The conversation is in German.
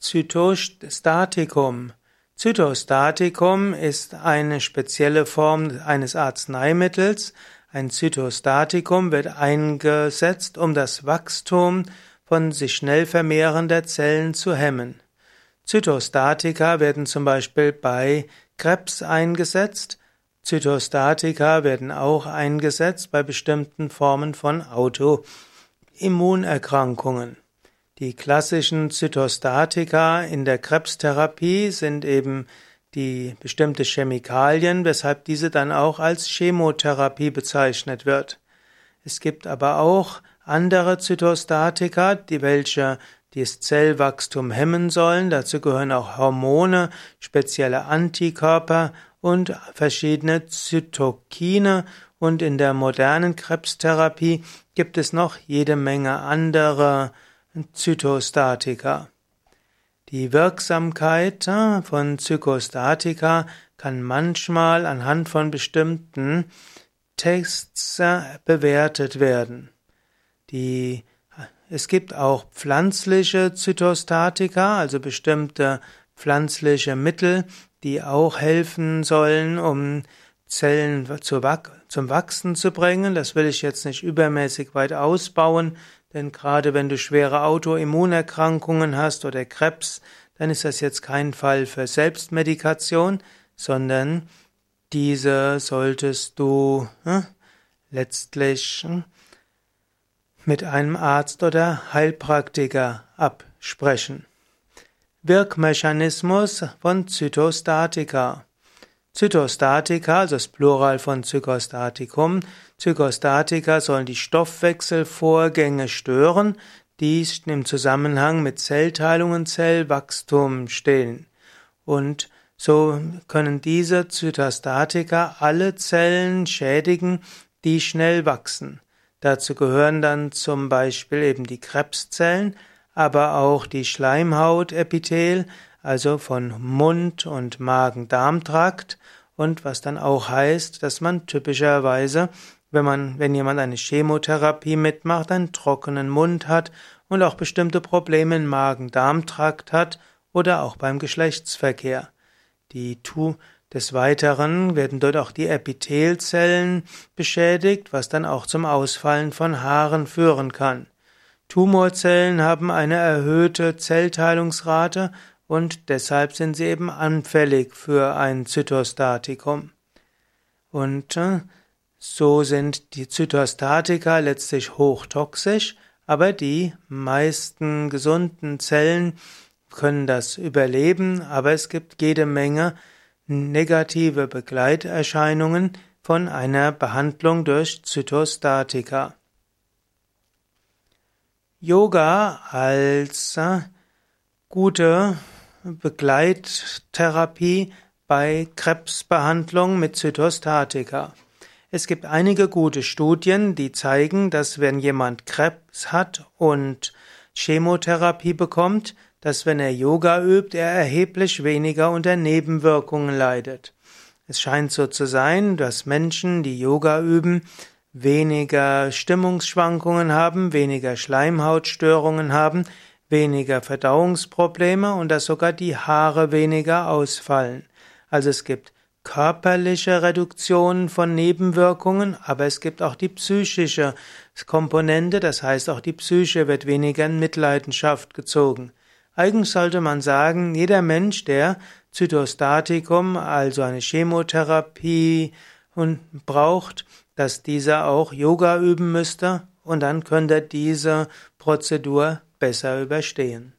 Zytostatikum. Zytostatikum ist eine spezielle Form eines Arzneimittels. Ein Zytostatikum wird eingesetzt, um das Wachstum von sich schnell vermehrender Zellen zu hemmen. Zytostatika werden zum Beispiel bei Krebs eingesetzt. Zytostatika werden auch eingesetzt bei bestimmten Formen von Autoimmunerkrankungen. Die klassischen Zytostatika in der Krebstherapie sind eben die bestimmte Chemikalien, weshalb diese dann auch als Chemotherapie bezeichnet wird. Es gibt aber auch andere Zytostatika, die welche das Zellwachstum hemmen sollen. Dazu gehören auch Hormone, spezielle Antikörper und verschiedene Zytokine. Und in der modernen Krebstherapie gibt es noch jede Menge andere Zytostatika. Die Wirksamkeit äh, von Zytostatika kann manchmal anhand von bestimmten Tests äh, bewertet werden. Die, es gibt auch pflanzliche Zytostatika, also bestimmte pflanzliche Mittel, die auch helfen sollen, um Zellen zum Wachsen zu bringen. Das will ich jetzt nicht übermäßig weit ausbauen. Denn gerade wenn du schwere Autoimmunerkrankungen hast oder Krebs, dann ist das jetzt kein Fall für Selbstmedikation, sondern diese solltest du hm, letztlich hm, mit einem Arzt oder Heilpraktiker absprechen. Wirkmechanismus von Zytostatika. Zytostatika, also das Plural von Zygostaticum. Zygostatika sollen die Stoffwechselvorgänge stören, die im Zusammenhang mit Zellteilung und Zellwachstum stehen. Und so können diese Zytostatika alle Zellen schädigen, die schnell wachsen. Dazu gehören dann zum Beispiel eben die Krebszellen, aber auch die Schleimhautepithel, also von Mund- und Magen-Darm-Trakt und was dann auch heißt, dass man typischerweise, wenn man, wenn jemand eine Chemotherapie mitmacht, einen trockenen Mund hat und auch bestimmte Probleme im Magen-Darm-Trakt hat oder auch beim Geschlechtsverkehr. Die Tu des Weiteren werden dort auch die Epithelzellen beschädigt, was dann auch zum Ausfallen von Haaren führen kann. Tumorzellen haben eine erhöhte Zellteilungsrate und deshalb sind sie eben anfällig für ein Zytostatikum. Und äh, so sind die Zytostatika letztlich hochtoxisch, aber die meisten gesunden Zellen können das überleben, aber es gibt jede Menge negative Begleiterscheinungen von einer Behandlung durch Zytostatika. Yoga als äh, gute Begleittherapie bei Krebsbehandlung mit Zytostatika. Es gibt einige gute Studien, die zeigen, dass wenn jemand Krebs hat und Chemotherapie bekommt, dass wenn er Yoga übt, er erheblich weniger unter Nebenwirkungen leidet. Es scheint so zu sein, dass Menschen, die Yoga üben, weniger Stimmungsschwankungen haben, weniger Schleimhautstörungen haben, weniger Verdauungsprobleme und dass sogar die Haare weniger ausfallen. Also es gibt körperliche Reduktionen von Nebenwirkungen, aber es gibt auch die psychische Komponente, das heißt auch die Psyche wird weniger in Mitleidenschaft gezogen. Eigentlich sollte man sagen, jeder Mensch, der Zytostatikum, also eine Chemotherapie braucht, dass dieser auch Yoga üben müsste und dann könnte diese Prozedur besser überstehen.